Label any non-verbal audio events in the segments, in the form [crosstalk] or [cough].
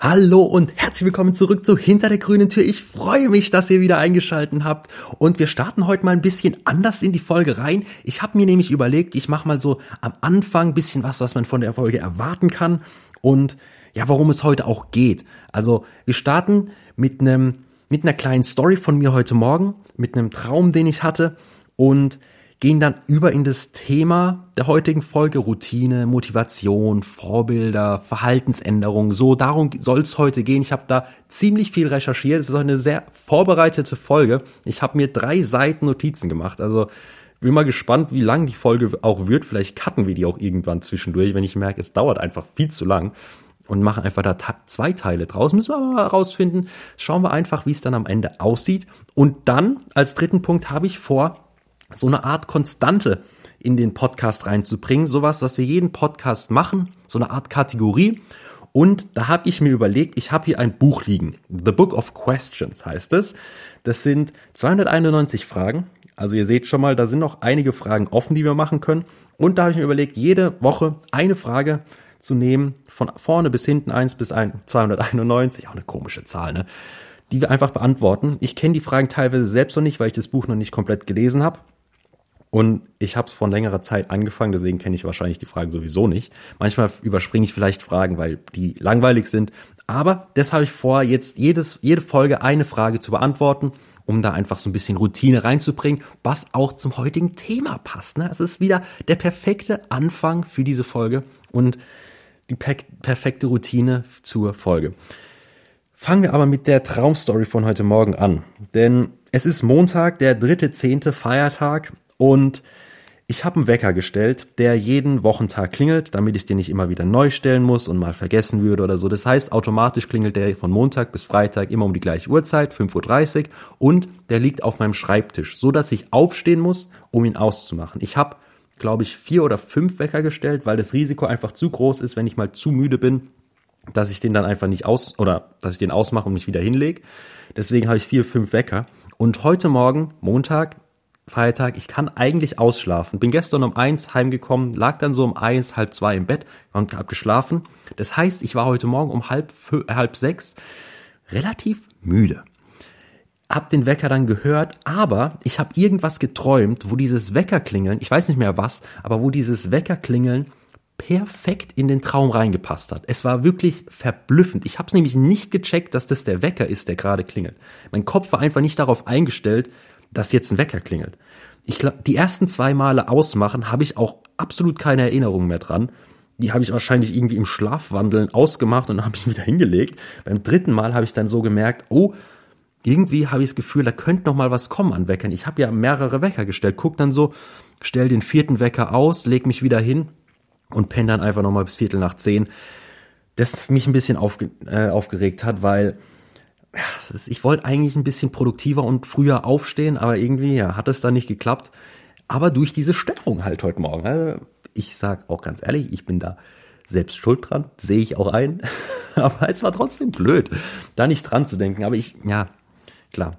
Hallo und herzlich willkommen zurück zu Hinter der grünen Tür. Ich freue mich, dass ihr wieder eingeschalten habt und wir starten heute mal ein bisschen anders in die Folge rein. Ich habe mir nämlich überlegt, ich mache mal so am Anfang ein bisschen was, was man von der Folge erwarten kann und ja, worum es heute auch geht. Also, wir starten mit einem mit einer kleinen Story von mir heute morgen, mit einem Traum, den ich hatte und gehen dann über in das Thema der heutigen Folge Routine, Motivation, Vorbilder, Verhaltensänderung. So, darum soll es heute gehen. Ich habe da ziemlich viel recherchiert. Es ist auch eine sehr vorbereitete Folge. Ich habe mir drei Seiten Notizen gemacht. Also bin mal gespannt, wie lang die Folge auch wird. Vielleicht cutten wir die auch irgendwann zwischendurch, wenn ich merke, es dauert einfach viel zu lang und machen einfach da zwei Teile draus. Müssen wir aber mal rausfinden. Schauen wir einfach, wie es dann am Ende aussieht. Und dann als dritten Punkt habe ich vor, so eine Art Konstante in den Podcast reinzubringen. Sowas, was wir jeden Podcast machen, so eine Art Kategorie. Und da habe ich mir überlegt, ich habe hier ein Buch liegen. The Book of Questions heißt es. Das sind 291 Fragen. Also ihr seht schon mal, da sind noch einige Fragen offen, die wir machen können. Und da habe ich mir überlegt, jede Woche eine Frage zu nehmen, von vorne bis hinten 1 bis 291, auch eine komische Zahl, ne? Die wir einfach beantworten. Ich kenne die Fragen teilweise selbst noch nicht, weil ich das Buch noch nicht komplett gelesen habe. Und ich habe es vor längerer Zeit angefangen, deswegen kenne ich wahrscheinlich die Fragen sowieso nicht. Manchmal überspringe ich vielleicht Fragen, weil die langweilig sind. Aber das habe ich vor, jetzt jedes, jede Folge eine Frage zu beantworten, um da einfach so ein bisschen Routine reinzubringen, was auch zum heutigen Thema passt. Ne? Es ist wieder der perfekte Anfang für diese Folge und die per perfekte Routine zur Folge. Fangen wir aber mit der Traumstory von heute Morgen an. Denn es ist Montag, der dritte zehnte Feiertag und ich habe einen Wecker gestellt, der jeden Wochentag klingelt, damit ich den nicht immer wieder neu stellen muss und mal vergessen würde oder so. Das heißt, automatisch klingelt der von Montag bis Freitag immer um die gleiche Uhrzeit, 5.30 Uhr, und der liegt auf meinem Schreibtisch, so dass ich aufstehen muss, um ihn auszumachen. Ich habe, glaube ich, vier oder fünf Wecker gestellt, weil das Risiko einfach zu groß ist, wenn ich mal zu müde bin, dass ich den dann einfach nicht aus oder dass ich den ausmache und mich wieder hinlege. Deswegen habe ich vier, fünf Wecker. Und heute Morgen, Montag, Feiertag, ich kann eigentlich ausschlafen. Bin gestern um eins heimgekommen, lag dann so um eins, halb zwei im Bett und hab geschlafen. Das heißt, ich war heute Morgen um halb, halb sechs relativ müde. Hab den Wecker dann gehört, aber ich habe irgendwas geträumt, wo dieses Weckerklingeln, ich weiß nicht mehr was, aber wo dieses Weckerklingeln perfekt in den Traum reingepasst hat. Es war wirklich verblüffend. Ich habe es nämlich nicht gecheckt, dass das der Wecker ist, der gerade klingelt. Mein Kopf war einfach nicht darauf eingestellt, dass jetzt ein Wecker klingelt. Ich glaube, die ersten zwei Male ausmachen habe ich auch absolut keine Erinnerung mehr dran. Die habe ich wahrscheinlich irgendwie im Schlafwandeln ausgemacht und [laughs] habe ich wieder hingelegt. Beim dritten Mal habe ich dann so gemerkt, oh, irgendwie habe ich das Gefühl, da könnte noch mal was kommen an Weckern. Ich habe ja mehrere Wecker gestellt. Guck dann so, stell den vierten Wecker aus, leg mich wieder hin und penne dann einfach noch mal bis Viertel nach zehn. Das mich ein bisschen aufge äh, aufgeregt hat, weil ich wollte eigentlich ein bisschen produktiver und früher aufstehen, aber irgendwie ja, hat es dann nicht geklappt. Aber durch diese Störung halt heute Morgen. Also ich sag auch ganz ehrlich, ich bin da selbst schuld dran, sehe ich auch ein. [laughs] aber es war trotzdem blöd, da nicht dran zu denken. Aber ich, ja, klar,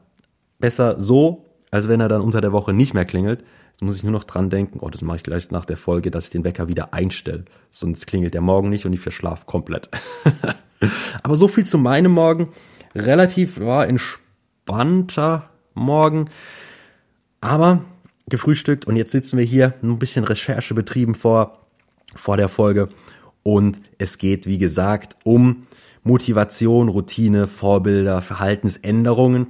besser so, als wenn er dann unter der Woche nicht mehr klingelt. Jetzt muss ich nur noch dran denken, oh, das mache ich gleich nach der Folge, dass ich den Wecker wieder einstelle. Sonst klingelt der Morgen nicht und ich verschlaf komplett. [laughs] aber so viel zu meinem Morgen relativ ja, entspannter Morgen. Aber gefrühstückt und jetzt sitzen wir hier, ein bisschen Recherche betrieben vor, vor der Folge. Und es geht, wie gesagt, um Motivation, Routine, Vorbilder, Verhaltensänderungen.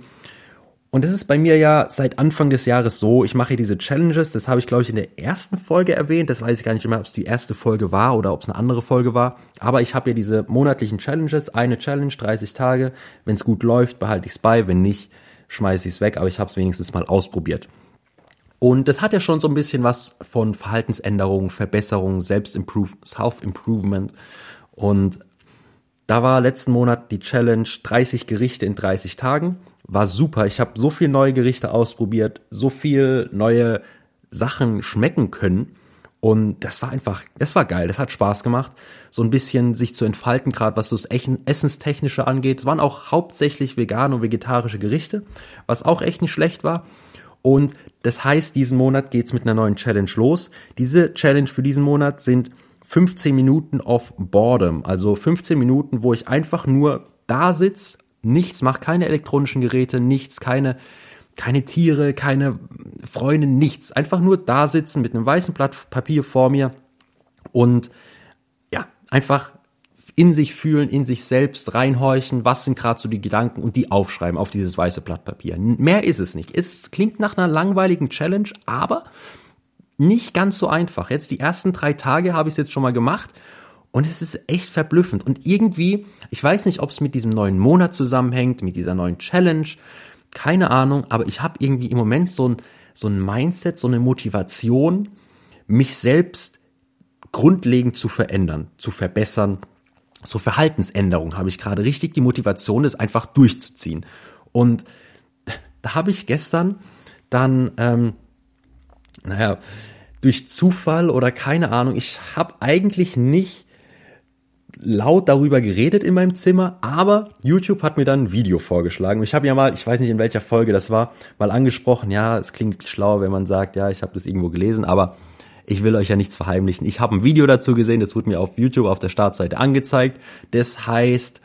Und das ist bei mir ja seit Anfang des Jahres so. Ich mache diese Challenges. Das habe ich, glaube ich, in der ersten Folge erwähnt. Das weiß ich gar nicht mehr, ob es die erste Folge war oder ob es eine andere Folge war. Aber ich habe ja diese monatlichen Challenges. Eine Challenge, 30 Tage. Wenn es gut läuft, behalte ich es bei. Wenn nicht, schmeiße ich es weg. Aber ich habe es wenigstens mal ausprobiert. Und das hat ja schon so ein bisschen was von Verhaltensänderungen, Verbesserungen, Self-Improvement. Und da war letzten Monat die Challenge 30 Gerichte in 30 Tagen war super. Ich habe so viel neue Gerichte ausprobiert, so viel neue Sachen schmecken können. Und das war einfach, das war geil, das hat Spaß gemacht, so ein bisschen sich zu entfalten, gerade was das Essenstechnische angeht. Es waren auch hauptsächlich vegane und vegetarische Gerichte, was auch echt nicht schlecht war. Und das heißt, diesen Monat geht's mit einer neuen Challenge los. Diese Challenge für diesen Monat sind 15 Minuten of Boredom, also 15 Minuten, wo ich einfach nur da sitze, nichts mache, keine elektronischen Geräte, nichts, keine, keine Tiere, keine Freunde, nichts. Einfach nur da sitzen mit einem weißen Blatt Papier vor mir und ja, einfach in sich fühlen, in sich selbst reinhorchen, was sind gerade so die Gedanken und die aufschreiben auf dieses weiße Blatt Papier. Mehr ist es nicht. Es klingt nach einer langweiligen Challenge, aber nicht ganz so einfach. Jetzt die ersten drei Tage habe ich es jetzt schon mal gemacht und es ist echt verblüffend. Und irgendwie, ich weiß nicht, ob es mit diesem neuen Monat zusammenhängt, mit dieser neuen Challenge, keine Ahnung, aber ich habe irgendwie im Moment so ein, so ein Mindset, so eine Motivation, mich selbst grundlegend zu verändern, zu verbessern. So Verhaltensänderung habe ich gerade richtig die Motivation, das einfach durchzuziehen. Und da habe ich gestern dann, ähm, naja, durch Zufall oder keine Ahnung, ich habe eigentlich nicht laut darüber geredet in meinem Zimmer, aber YouTube hat mir dann ein Video vorgeschlagen. Ich habe ja mal, ich weiß nicht in welcher Folge das war, mal angesprochen, ja, es klingt schlauer, wenn man sagt, ja, ich habe das irgendwo gelesen, aber ich will euch ja nichts verheimlichen. Ich habe ein Video dazu gesehen, das wurde mir auf YouTube auf der Startseite angezeigt. Das heißt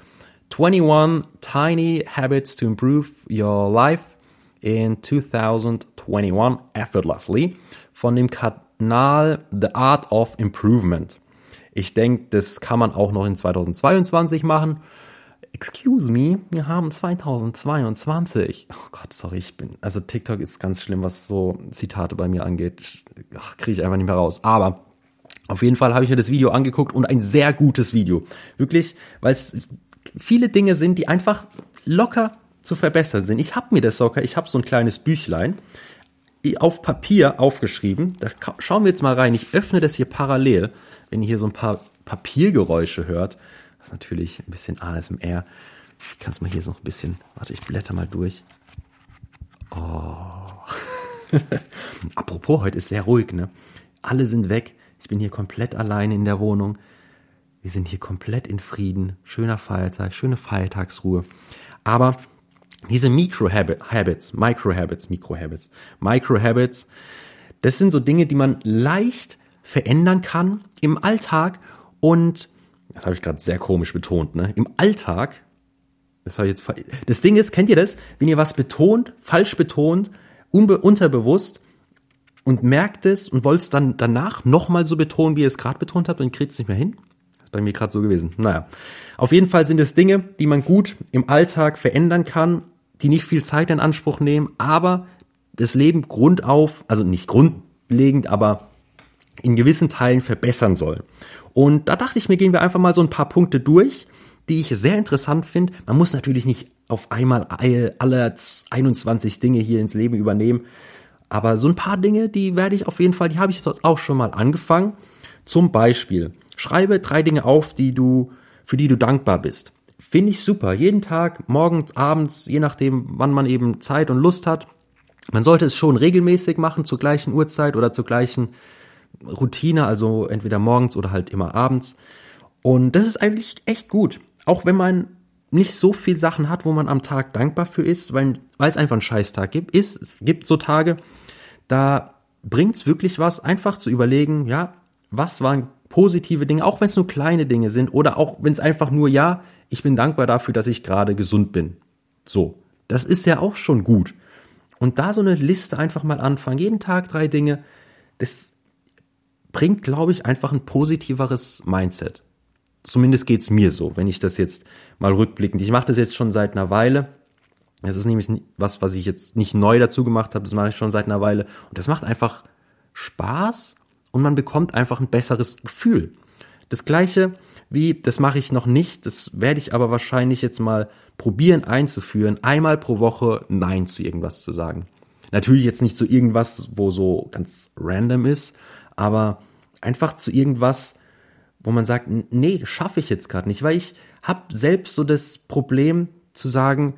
21 Tiny Habits to Improve Your Life in 2021 Effortlessly von dem Kanal The Art of Improvement. Ich denke, das kann man auch noch in 2022 machen. Excuse me, wir haben 2022. Oh Gott, sorry, ich bin, also TikTok ist ganz schlimm, was so Zitate bei mir angeht. Kriege ich einfach nicht mehr raus. Aber auf jeden Fall habe ich mir das Video angeguckt und ein sehr gutes Video. Wirklich, weil es viele Dinge sind, die einfach locker zu verbessern sind. Ich habe mir das sogar, ich habe so ein kleines Büchlein auf Papier aufgeschrieben. Da schauen wir jetzt mal rein. Ich öffne das hier parallel wenn ihr hier so ein paar Papiergeräusche hört, das ist natürlich ein bisschen ASMR. Ich kann es mal hier so ein bisschen, warte, ich blätter mal durch. Oh. [laughs] Apropos, heute ist sehr ruhig, ne? Alle sind weg. Ich bin hier komplett alleine in der Wohnung. Wir sind hier komplett in Frieden. Schöner Feiertag, schöne Feiertagsruhe. Aber diese Micro-Habits, Micro-Habits, Micro-Habits, Micro-Habits, das sind so Dinge, die man leicht verändern kann im Alltag und das habe ich gerade sehr komisch betont, ne? Im Alltag, das habe ich jetzt das Ding ist, kennt ihr das, wenn ihr was betont, falsch betont, unbe unterbewusst und merkt es und wollt es dann danach nochmal so betonen, wie ihr es gerade betont habt und kriegt es nicht mehr hin? Das ist bei mir gerade so gewesen. Naja, auf jeden Fall sind es Dinge, die man gut im Alltag verändern kann, die nicht viel Zeit in Anspruch nehmen, aber das Leben grundauf, also nicht grundlegend, aber in gewissen Teilen verbessern soll. Und da dachte ich mir, gehen wir einfach mal so ein paar Punkte durch, die ich sehr interessant finde. Man muss natürlich nicht auf einmal alle 21 Dinge hier ins Leben übernehmen, aber so ein paar Dinge, die werde ich auf jeden Fall, die habe ich jetzt auch schon mal angefangen. Zum Beispiel, schreibe drei Dinge auf, die du, für die du dankbar bist. Finde ich super. Jeden Tag, morgens, abends, je nachdem, wann man eben Zeit und Lust hat. Man sollte es schon regelmäßig machen, zur gleichen Uhrzeit oder zur gleichen Routine, also entweder morgens oder halt immer abends. Und das ist eigentlich echt gut. Auch wenn man nicht so viel Sachen hat, wo man am Tag dankbar für ist, weil, es einfach ein Scheißtag gibt, ist, es gibt so Tage, da bringt es wirklich was, einfach zu überlegen, ja, was waren positive Dinge, auch wenn es nur kleine Dinge sind oder auch wenn es einfach nur, ja, ich bin dankbar dafür, dass ich gerade gesund bin. So, das ist ja auch schon gut. Und da so eine Liste einfach mal anfangen, jeden Tag drei Dinge, das bringt, glaube ich, einfach ein positiveres Mindset. Zumindest geht's mir so, wenn ich das jetzt mal rückblickend. Ich mache das jetzt schon seit einer Weile. Das ist nämlich was, was ich jetzt nicht neu dazu gemacht habe, das mache ich schon seit einer Weile. Und das macht einfach Spaß und man bekommt einfach ein besseres Gefühl. Das gleiche wie, das mache ich noch nicht, das werde ich aber wahrscheinlich jetzt mal probieren einzuführen, einmal pro Woche Nein zu irgendwas zu sagen. Natürlich jetzt nicht zu irgendwas, wo so ganz random ist, aber einfach zu irgendwas, wo man sagt, nee, schaffe ich jetzt gerade nicht, weil ich habe selbst so das Problem zu sagen,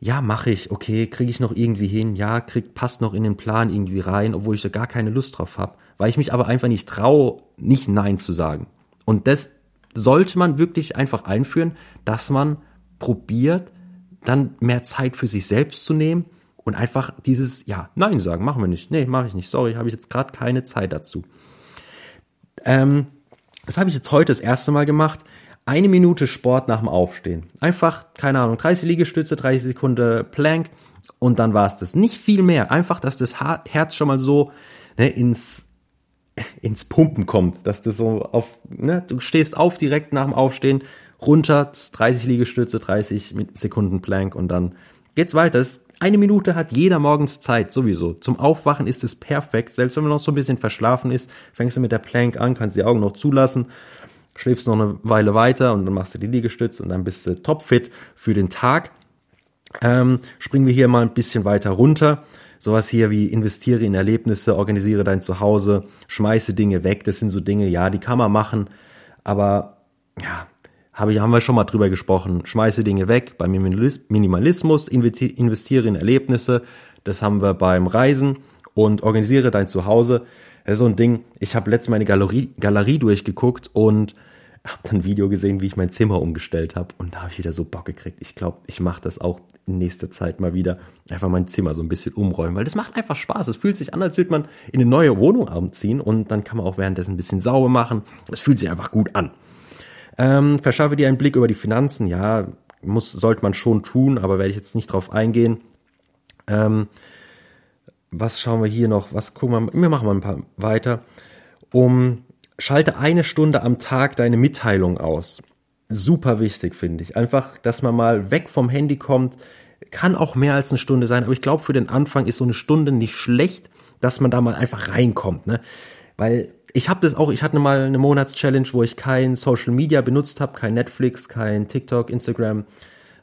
ja, mache ich, okay, kriege ich noch irgendwie hin, ja, krieg, passt noch in den Plan irgendwie rein, obwohl ich da gar keine Lust drauf habe, weil ich mich aber einfach nicht traue, nicht Nein zu sagen. Und das sollte man wirklich einfach einführen, dass man probiert, dann mehr Zeit für sich selbst zu nehmen und einfach dieses, ja, nein sagen, machen wir nicht. Nee, mache ich nicht. Sorry, habe ich jetzt gerade keine Zeit dazu. Ähm, Das habe ich jetzt heute das erste Mal gemacht. Eine Minute Sport nach dem Aufstehen. Einfach, keine Ahnung, 30 Liegestütze, 30 Sekunden Plank und dann war es das. Nicht viel mehr. Einfach, dass das Herz schon mal so ne, ins, ins Pumpen kommt. Dass das so auf, ne, du stehst auf direkt nach dem Aufstehen, runter, 30 Liegestütze, 30 Sekunden Plank und dann geht's weiter. Eine Minute hat jeder morgens Zeit, sowieso. Zum Aufwachen ist es perfekt. Selbst wenn man noch so ein bisschen verschlafen ist, fängst du mit der Plank an, kannst die Augen noch zulassen, schläfst noch eine Weile weiter und dann machst du die Liegestütze und dann bist du topfit für den Tag. Ähm, springen wir hier mal ein bisschen weiter runter. Sowas hier wie investiere in Erlebnisse, organisiere dein Zuhause, schmeiße Dinge weg. Das sind so Dinge, ja, die kann man machen, aber ja, habe ich, haben wir schon mal drüber gesprochen. Schmeiße Dinge weg beim Minimalismus, investiere in Erlebnisse. Das haben wir beim Reisen und organisiere dein Zuhause. Das ist so ein Ding. Ich habe letztes Mal eine Galerie, Galerie durchgeguckt und habe ein Video gesehen, wie ich mein Zimmer umgestellt habe und da habe ich wieder so Bock gekriegt. Ich glaube, ich mache das auch in nächster Zeit mal wieder. Einfach mein Zimmer so ein bisschen umräumen, weil das macht einfach Spaß. Es fühlt sich an, als würde man in eine neue Wohnung abziehen und dann kann man auch währenddessen ein bisschen sauber machen. Es fühlt sich einfach gut an. Ähm, verschaffe dir einen Blick über die Finanzen. Ja, muss, sollte man schon tun, aber werde ich jetzt nicht drauf eingehen. Ähm, was schauen wir hier noch? Was gucken wir? Wir machen mal ein paar weiter. Um schalte eine Stunde am Tag deine Mitteilung aus. Super wichtig, finde ich. Einfach, dass man mal weg vom Handy kommt. Kann auch mehr als eine Stunde sein, aber ich glaube, für den Anfang ist so eine Stunde nicht schlecht, dass man da mal einfach reinkommt. Ne? Weil ich habe das auch, ich hatte mal eine Monatschallenge, wo ich kein Social Media benutzt habe, kein Netflix, kein TikTok, Instagram,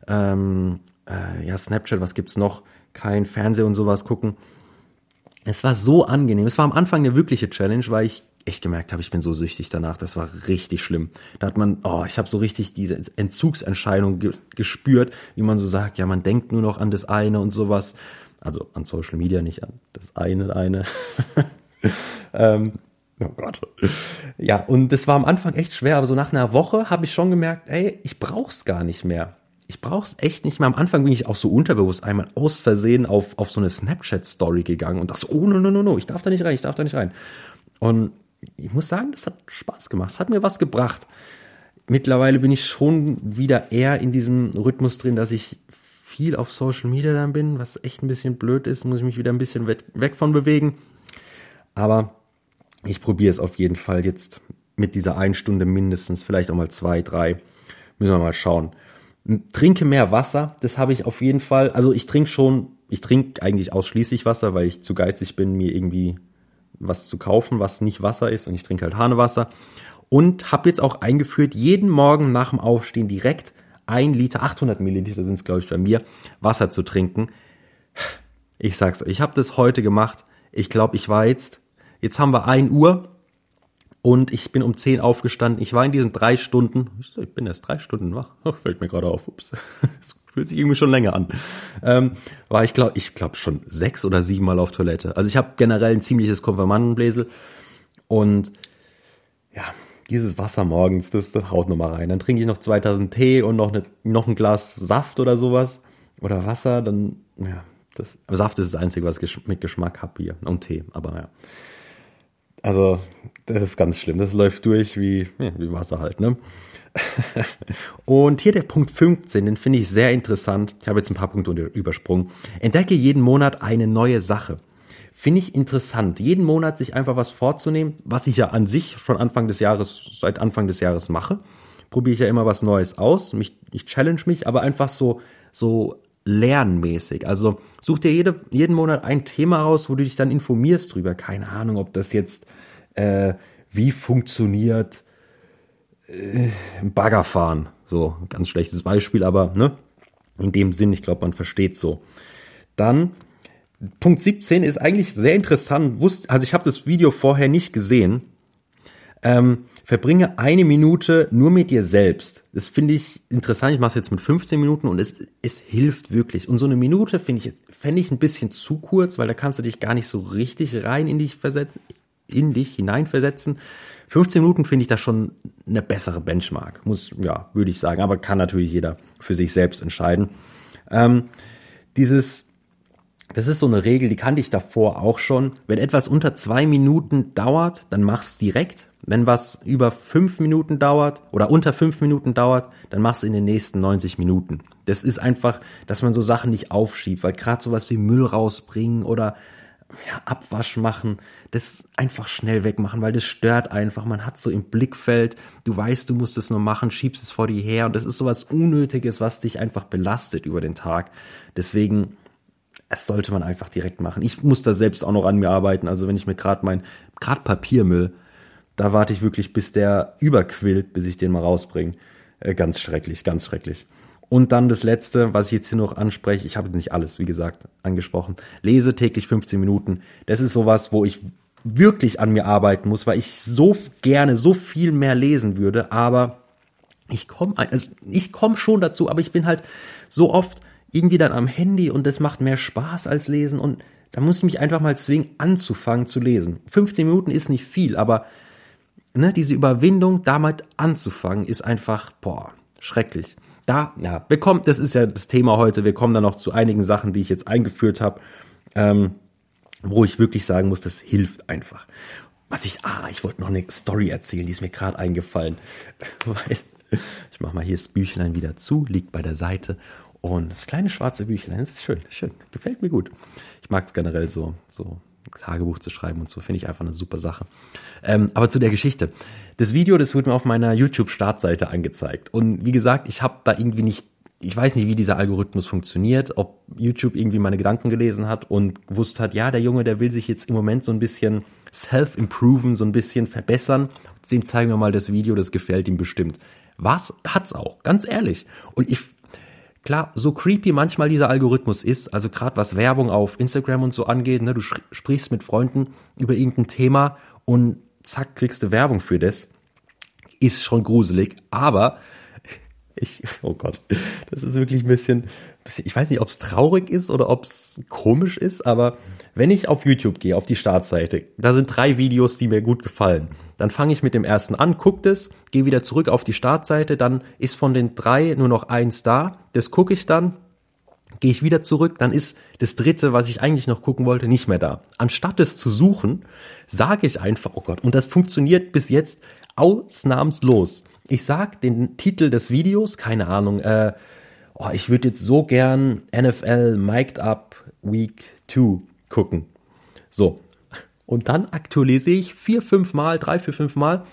ähm, äh, ja, Snapchat, was gibt's noch, kein Fernseh und sowas gucken. Es war so angenehm. Es war am Anfang eine wirkliche Challenge, weil ich echt gemerkt habe, ich bin so süchtig danach. Das war richtig schlimm. Da hat man, oh, ich habe so richtig diese Entzugsentscheidung ge gespürt, wie man so sagt, ja, man denkt nur noch an das eine und sowas. Also an Social Media, nicht an das eine, eine. [laughs] ähm, oh Gott. Ja, und das war am Anfang echt schwer, aber so nach einer Woche habe ich schon gemerkt, ey, ich brauch's gar nicht mehr. Ich brauch's echt nicht mehr. Am Anfang bin ich auch so unterbewusst einmal aus Versehen auf, auf so eine Snapchat-Story gegangen und dachte so, oh, no, no, no, no, ich darf da nicht rein, ich darf da nicht rein. Und ich muss sagen, das hat Spaß gemacht. Es hat mir was gebracht. Mittlerweile bin ich schon wieder eher in diesem Rhythmus drin, dass ich viel auf Social Media dann bin, was echt ein bisschen blöd ist, muss ich mich wieder ein bisschen weg von bewegen. Aber ich probiere es auf jeden Fall jetzt mit dieser einen Stunde mindestens, vielleicht auch mal zwei, drei. Müssen wir mal schauen. Trinke mehr Wasser, das habe ich auf jeden Fall. Also ich trinke schon, ich trinke eigentlich ausschließlich Wasser, weil ich zu geizig bin, mir irgendwie was zu kaufen, was nicht Wasser ist und ich trinke halt Hanewasser. Und habe jetzt auch eingeführt, jeden Morgen nach dem Aufstehen direkt ein Liter, 800 Milliliter sind es glaube ich bei mir, Wasser zu trinken. Ich sag's euch, ich habe das heute gemacht. Ich glaube, ich war jetzt, jetzt haben wir ein Uhr und ich bin um 10 aufgestanden. Ich war in diesen drei Stunden, ich bin erst drei Stunden wach, [laughs] fällt mir gerade auf, ups, [laughs] es fühlt sich irgendwie schon länger an. Ähm, war ich glaube, ich glaube schon sechs oder sieben Mal auf Toilette. Also ich habe generell ein ziemliches Konfirmandenbläsel und ja, dieses Wasser morgens, das, das haut nochmal rein. Dann trinke ich noch 2000 Tee und noch, eine, noch ein Glas Saft oder sowas oder Wasser, dann, ja, das, Saft ist das Einzige, was ich mit Geschmack habe hier und Tee, aber ja. Also, das ist ganz schlimm. Das läuft durch wie, ja, wie Wasser halt, ne? [laughs] Und hier der Punkt 15, den finde ich sehr interessant. Ich habe jetzt ein paar Punkte übersprungen. Entdecke jeden Monat eine neue Sache. Finde ich interessant, jeden Monat sich einfach was vorzunehmen, was ich ja an sich schon Anfang des Jahres, seit Anfang des Jahres mache. Probiere ich ja immer was Neues aus. Mich, ich challenge mich, aber einfach so, so lernmäßig. Also such dir jede, jeden Monat ein Thema raus, wo du dich dann informierst drüber. Keine Ahnung, ob das jetzt, äh, wie funktioniert äh, Bagger fahren. So, ganz schlechtes Beispiel, aber ne, in dem Sinn, ich glaube, man versteht so. Dann Punkt 17 ist eigentlich sehr interessant. Wusst, also ich habe das Video vorher nicht gesehen. Ähm, verbringe eine Minute nur mit dir selbst. Das finde ich interessant. Ich mache es jetzt mit 15 Minuten und es, es hilft wirklich. Und so eine Minute finde ich, fände ich ein bisschen zu kurz, weil da kannst du dich gar nicht so richtig rein in dich versetzen, in dich hineinversetzen. 15 Minuten finde ich da schon eine bessere Benchmark. Muss, ja, würde ich sagen. Aber kann natürlich jeder für sich selbst entscheiden. Ähm, dieses, das ist so eine Regel, die kannte ich davor auch schon. Wenn etwas unter zwei Minuten dauert, dann mach's direkt. Wenn was über fünf Minuten dauert oder unter fünf Minuten dauert, dann machst du in den nächsten 90 Minuten. Das ist einfach, dass man so Sachen nicht aufschiebt, weil gerade sowas wie Müll rausbringen oder ja, Abwasch machen, das einfach schnell wegmachen, weil das stört einfach. Man hat so im Blickfeld, du weißt, du musst es nur machen, schiebst es vor dir her und das ist sowas Unnötiges, was dich einfach belastet über den Tag. Deswegen, es sollte man einfach direkt machen. Ich muss da selbst auch noch an mir arbeiten. Also wenn ich mir gerade mein, gerade Papiermüll, da warte ich wirklich, bis der überquillt, bis ich den mal rausbringe. Äh, ganz schrecklich, ganz schrecklich. Und dann das letzte, was ich jetzt hier noch anspreche, ich habe nicht alles, wie gesagt, angesprochen. Lese täglich 15 Minuten. Das ist sowas, wo ich wirklich an mir arbeiten muss, weil ich so gerne so viel mehr lesen würde, aber ich komme also ich komme schon dazu, aber ich bin halt so oft irgendwie dann am Handy und das macht mehr Spaß als lesen und da muss ich mich einfach mal zwingen anzufangen zu lesen. 15 Minuten ist nicht viel, aber ne, diese Überwindung damit anzufangen ist einfach boah, schrecklich da, ja, wir kommen, das ist ja das Thema heute, wir kommen dann noch zu einigen Sachen, die ich jetzt eingeführt habe, ähm, wo ich wirklich sagen muss, das hilft einfach. Was ich, ah, ich wollte noch eine Story erzählen, die ist mir gerade eingefallen, [laughs] weil ich mache mal hier das Büchlein wieder zu, liegt bei der Seite und das kleine schwarze Büchlein, das ist schön, schön, gefällt mir gut. Ich mag es generell so, so Tagebuch zu schreiben und so, finde ich einfach eine super Sache. Ähm, aber zu der Geschichte. Das Video, das wurde mir auf meiner YouTube-Startseite angezeigt. Und wie gesagt, ich habe da irgendwie nicht, ich weiß nicht, wie dieser Algorithmus funktioniert, ob YouTube irgendwie meine Gedanken gelesen hat und gewusst hat, ja, der Junge, der will sich jetzt im Moment so ein bisschen self-improven, so ein bisschen verbessern. Dem zeigen wir mal das Video, das gefällt ihm bestimmt. Was hat's auch, ganz ehrlich. Und ich klar, so creepy manchmal dieser Algorithmus ist, also gerade was Werbung auf Instagram und so angeht, ne, du sprichst mit Freunden über irgendein Thema und zack, kriegst du Werbung für das, ist schon gruselig, aber [laughs] ich, oh Gott, das ist wirklich ein bisschen, ich weiß nicht, ob es traurig ist oder ob es komisch ist, aber wenn ich auf YouTube gehe, auf die Startseite, da sind drei Videos, die mir gut gefallen. Dann fange ich mit dem ersten an, gucke das, gehe wieder zurück auf die Startseite, dann ist von den drei nur noch eins da, das gucke ich dann, gehe ich wieder zurück, dann ist das dritte, was ich eigentlich noch gucken wollte, nicht mehr da. Anstatt es zu suchen, sage ich einfach, oh Gott, und das funktioniert bis jetzt ausnahmslos. Ich sag den Titel des Videos, keine Ahnung, äh, oh, ich würde jetzt so gern NFL Mic'd Up Week 2 gucken. So. Und dann aktualisiere ich vier, fünf Mal, drei, vier, fünf Mal.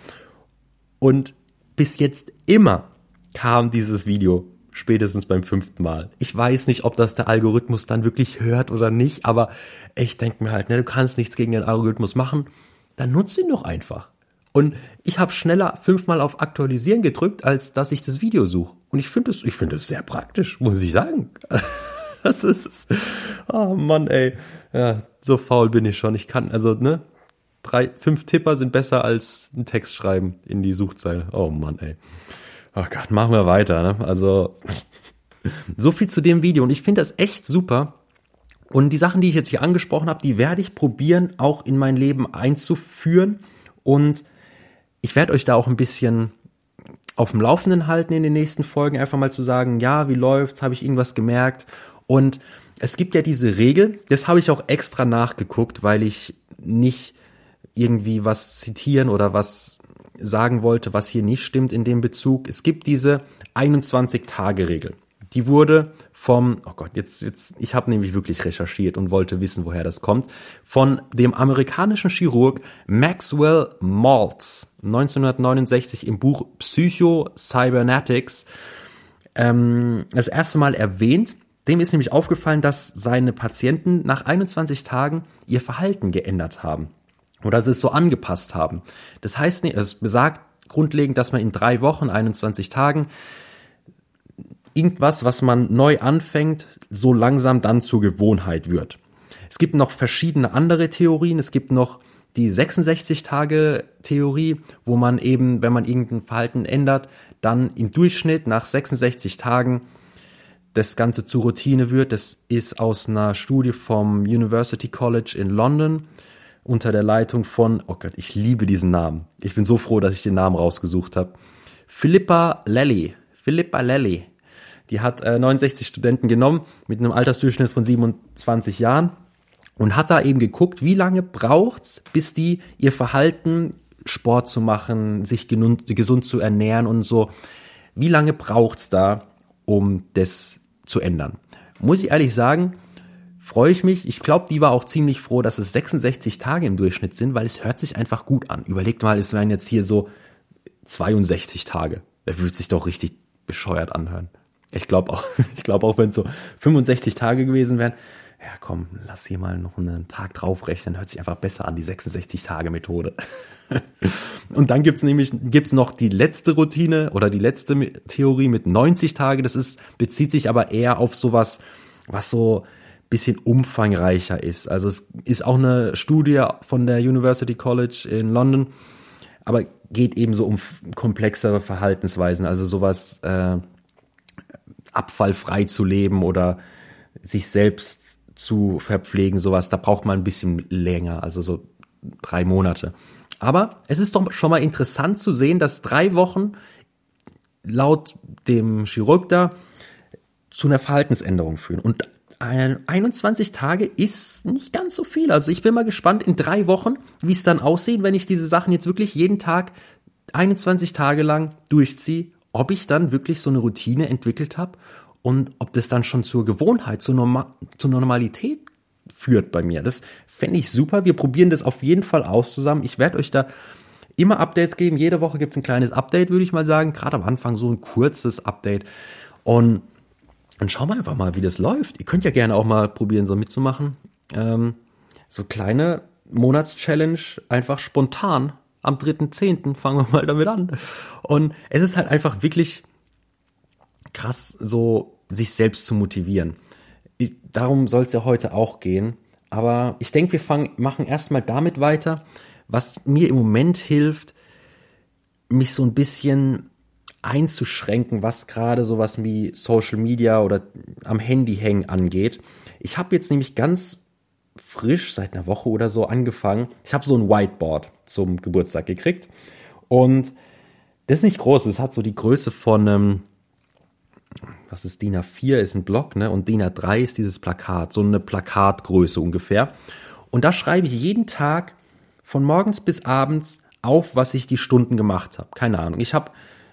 Und bis jetzt immer kam dieses Video spätestens beim fünften Mal. Ich weiß nicht, ob das der Algorithmus dann wirklich hört oder nicht, aber ich denke mir halt, ne, du kannst nichts gegen den Algorithmus machen, dann nutzt ihn doch einfach. Und ich habe schneller fünfmal auf Aktualisieren gedrückt, als dass ich das Video suche. Und ich finde es, ich finde es sehr praktisch, muss ich sagen. [laughs] das ist, oh Mann, ey. Ja, so faul bin ich schon. Ich kann, also, ne, drei, fünf Tipper sind besser als ein Text schreiben in die Suchzeile. Oh Mann, ey. Oh Gott, machen wir weiter, ne? Also, [laughs] so viel zu dem Video. Und ich finde das echt super. Und die Sachen, die ich jetzt hier angesprochen habe, die werde ich probieren, auch in mein Leben einzuführen. Und ich werde euch da auch ein bisschen auf dem Laufenden halten in den nächsten Folgen, einfach mal zu sagen, ja, wie läuft's, habe ich irgendwas gemerkt. Und es gibt ja diese Regel, das habe ich auch extra nachgeguckt, weil ich nicht irgendwie was zitieren oder was sagen wollte, was hier nicht stimmt in dem Bezug. Es gibt diese 21-Tage-Regel. Die wurde vom, oh Gott, jetzt, jetzt, ich habe nämlich wirklich recherchiert und wollte wissen, woher das kommt, von dem amerikanischen Chirurg Maxwell Maltz 1969 im Buch Psycho Cybernetics ähm, das erste Mal erwähnt. Dem ist nämlich aufgefallen, dass seine Patienten nach 21 Tagen ihr Verhalten geändert haben oder sie es so angepasst haben. Das heißt, es besagt grundlegend, dass man in drei Wochen, 21 Tagen irgendwas, was man neu anfängt, so langsam dann zur Gewohnheit wird. Es gibt noch verschiedene andere Theorien. Es gibt noch die 66-Tage-Theorie, wo man eben, wenn man irgendein Verhalten ändert, dann im Durchschnitt nach 66 Tagen das Ganze zur Routine wird. Das ist aus einer Studie vom University College in London unter der Leitung von, oh Gott, ich liebe diesen Namen. Ich bin so froh, dass ich den Namen rausgesucht habe. Philippa Lally. Philippa Lally die hat äh, 69 Studenten genommen mit einem Altersdurchschnitt von 27 Jahren und hat da eben geguckt, wie lange braucht's, bis die ihr Verhalten Sport zu machen, sich gesund zu ernähren und so. Wie lange braucht's da, um das zu ändern? Muss ich ehrlich sagen, freue ich mich. Ich glaube, die war auch ziemlich froh, dass es 66 Tage im Durchschnitt sind, weil es hört sich einfach gut an. Überlegt mal, es wären jetzt hier so 62 Tage. Er würde sich doch richtig bescheuert anhören. Ich glaube auch, [laughs] ich glaube auch, wenn es so 65 Tage gewesen wären, ja komm, lass hier mal noch einen Tag draufrechnen, hört sich einfach besser an, die 66-Tage-Methode. [laughs] Und dann gibt's nämlich gibt's noch die letzte Routine oder die letzte Theorie mit 90 Tage. Das ist bezieht sich aber eher auf sowas, was so bisschen umfangreicher ist. Also es ist auch eine Studie von der University College in London, aber geht eben so um komplexere Verhaltensweisen, also sowas äh, abfallfrei zu leben oder sich selbst zu verpflegen, sowas, da braucht man ein bisschen länger, also so drei Monate. Aber es ist doch schon mal interessant zu sehen, dass drei Wochen laut dem Chirurg da zu einer Verhaltensänderung führen. Und 21 Tage ist nicht ganz so viel. Also ich bin mal gespannt in drei Wochen, wie es dann aussieht, wenn ich diese Sachen jetzt wirklich jeden Tag 21 Tage lang durchziehe, ob ich dann wirklich so eine Routine entwickelt habe und ob das dann schon zur Gewohnheit, zur, Norma zur Normalität führt bei mir. Das fände ich super. Wir probieren das auf jeden Fall aus zusammen. Ich werde euch da immer Updates geben. Jede Woche gibt es ein kleines Update, würde ich mal sagen. Gerade am Anfang so ein kurzes Update. Und dann schauen wir einfach mal, wie das läuft. Ihr könnt ja gerne auch mal probieren, so mitzumachen. Ähm, so kleine Monatschallenge, einfach spontan. Am 3.10. fangen wir mal damit an. Und es ist halt einfach wirklich krass, so sich selbst zu motivieren. Darum soll es ja heute auch gehen. Aber ich denke, wir fangen, machen erstmal damit weiter, was mir im Moment hilft, mich so ein bisschen einzuschränken, was gerade sowas wie Social Media oder am Handy hängen angeht. Ich habe jetzt nämlich ganz frisch seit einer Woche oder so angefangen. Ich habe so ein Whiteboard zum Geburtstag gekriegt und das ist nicht groß. Es hat so die Größe von ähm, was ist DIN A4 ist ein Block, ne? Und DIN A3 ist dieses Plakat, so eine Plakatgröße ungefähr. Und da schreibe ich jeden Tag von morgens bis abends auf, was ich die Stunden gemacht habe. Keine Ahnung. Ich habe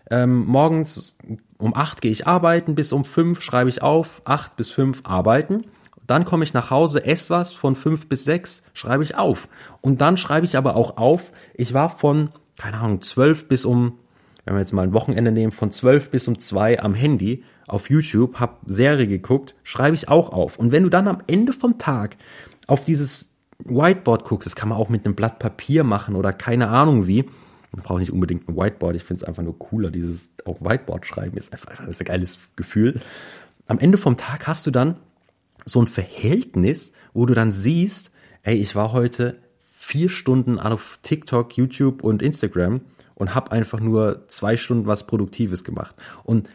ähm, morgens um acht gehe ich arbeiten, bis um fünf schreibe ich auf, acht bis fünf arbeiten. Dann komme ich nach Hause, esse was, von fünf bis sechs schreibe ich auf. Und dann schreibe ich aber auch auf, ich war von, keine Ahnung, zwölf bis um, wenn wir jetzt mal ein Wochenende nehmen, von zwölf bis um zwei am Handy auf YouTube, hab Serie geguckt, schreibe ich auch auf. Und wenn du dann am Ende vom Tag auf dieses Whiteboard guckst, das kann man auch mit einem Blatt Papier machen oder keine Ahnung wie, man braucht nicht unbedingt ein Whiteboard. Ich finde es einfach nur cooler. Dieses auch Whiteboard schreiben ist einfach das ist ein geiles Gefühl. Am Ende vom Tag hast du dann so ein Verhältnis, wo du dann siehst, ey, ich war heute vier Stunden auf TikTok, YouTube und Instagram und habe einfach nur zwei Stunden was Produktives gemacht. Und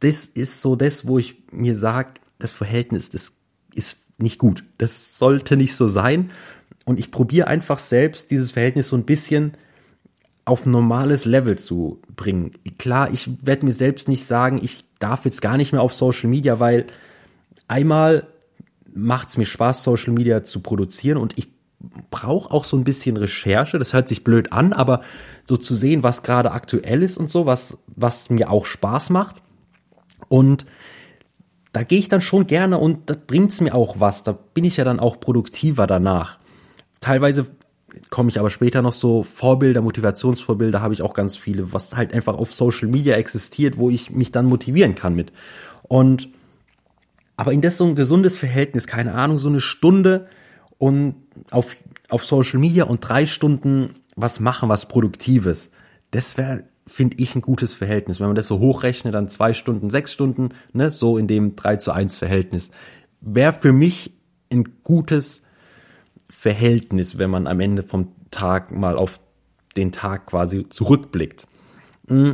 das ist so das, wo ich mir sage, das Verhältnis, das ist nicht gut. Das sollte nicht so sein. Und ich probiere einfach selbst dieses Verhältnis so ein bisschen auf ein normales Level zu bringen. Klar, ich werde mir selbst nicht sagen, ich darf jetzt gar nicht mehr auf Social Media, weil einmal macht es mir Spaß, Social Media zu produzieren und ich brauche auch so ein bisschen Recherche. Das hört sich blöd an, aber so zu sehen, was gerade aktuell ist und so, was, was mir auch Spaß macht. Und da gehe ich dann schon gerne und da bringt's mir auch was. Da bin ich ja dann auch produktiver danach. Teilweise komme ich aber später noch so Vorbilder, Motivationsvorbilder habe ich auch ganz viele, was halt einfach auf Social Media existiert, wo ich mich dann motivieren kann mit. Und aber in das so ein gesundes Verhältnis, keine Ahnung, so eine Stunde und auf, auf Social Media und drei Stunden was machen, was Produktives. Das wäre, finde ich, ein gutes Verhältnis. Wenn man das so hochrechnet, dann zwei Stunden, sechs Stunden, ne, so in dem 3 zu 1 Verhältnis. Wäre für mich ein gutes Verhältnis, wenn man am Ende vom Tag mal auf den Tag quasi zurückblickt. Mm.